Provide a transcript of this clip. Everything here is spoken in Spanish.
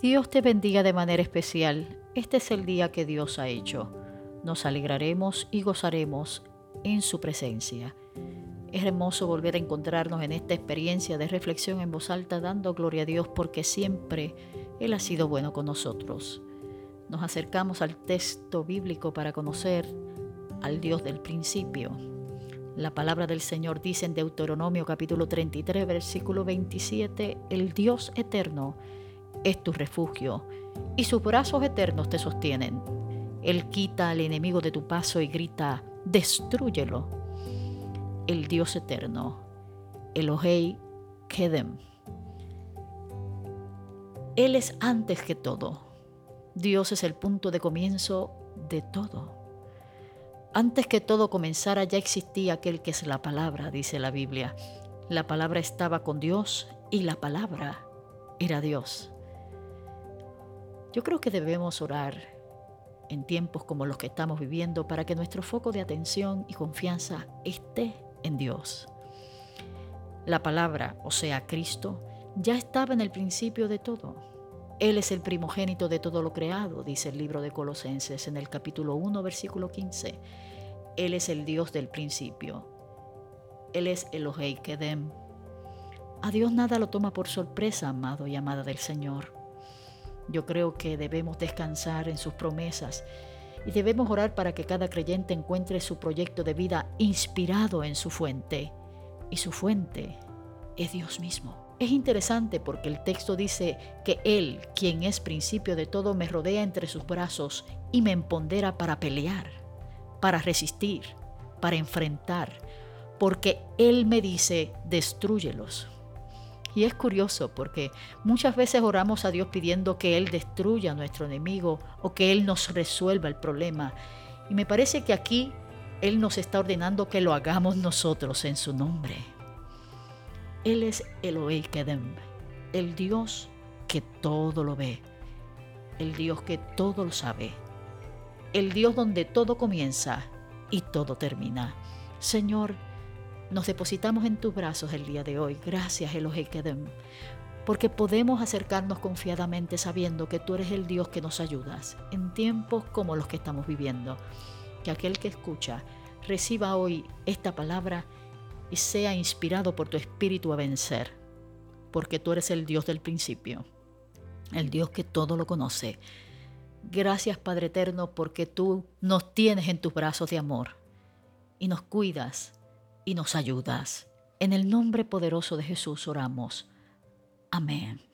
Dios te bendiga de manera especial. Este es el día que Dios ha hecho. Nos alegraremos y gozaremos en su presencia. Es hermoso volver a encontrarnos en esta experiencia de reflexión en voz alta dando gloria a Dios porque siempre Él ha sido bueno con nosotros. Nos acercamos al texto bíblico para conocer al Dios del principio. La palabra del Señor dice en Deuteronomio capítulo 33 versículo 27, el Dios eterno es tu refugio, y sus brazos eternos te sostienen. Él quita al enemigo de tu paso y grita, destrúyelo. El Dios eterno, Elohei Kedem. Él es antes que todo. Dios es el punto de comienzo de todo. Antes que todo comenzara ya existía aquel que es la palabra, dice la Biblia. La palabra estaba con Dios y la palabra era Dios. Yo creo que debemos orar en tiempos como los que estamos viviendo para que nuestro foco de atención y confianza esté en Dios. La palabra, o sea, Cristo, ya estaba en el principio de todo. Él es el primogénito de todo lo creado, dice el libro de Colosenses en el capítulo 1, versículo 15. Él es el Dios del principio. Él es Elohei Kedem. A Dios nada lo toma por sorpresa, amado y amada del Señor. Yo creo que debemos descansar en sus promesas y debemos orar para que cada creyente encuentre su proyecto de vida inspirado en su fuente. Y su fuente es Dios mismo. Es interesante porque el texto dice que Él, quien es principio de todo, me rodea entre sus brazos y me empodera para pelear, para resistir, para enfrentar, porque Él me dice, destruyelos. Y es curioso porque muchas veces oramos a Dios pidiendo que Él destruya a nuestro enemigo o que Él nos resuelva el problema. Y me parece que aquí Él nos está ordenando que lo hagamos nosotros en su nombre. Él es Elohei el Dios que todo lo ve, el Dios que todo lo sabe, el Dios donde todo comienza y todo termina. Señor, nos depositamos en tus brazos el día de hoy. Gracias, Elohei Kedem, porque podemos acercarnos confiadamente sabiendo que tú eres el Dios que nos ayudas en tiempos como los que estamos viviendo. Que aquel que escucha reciba hoy esta palabra y sea inspirado por tu espíritu a vencer, porque tú eres el Dios del principio, el Dios que todo lo conoce. Gracias Padre Eterno porque tú nos tienes en tus brazos de amor y nos cuidas y nos ayudas. En el nombre poderoso de Jesús oramos. Amén.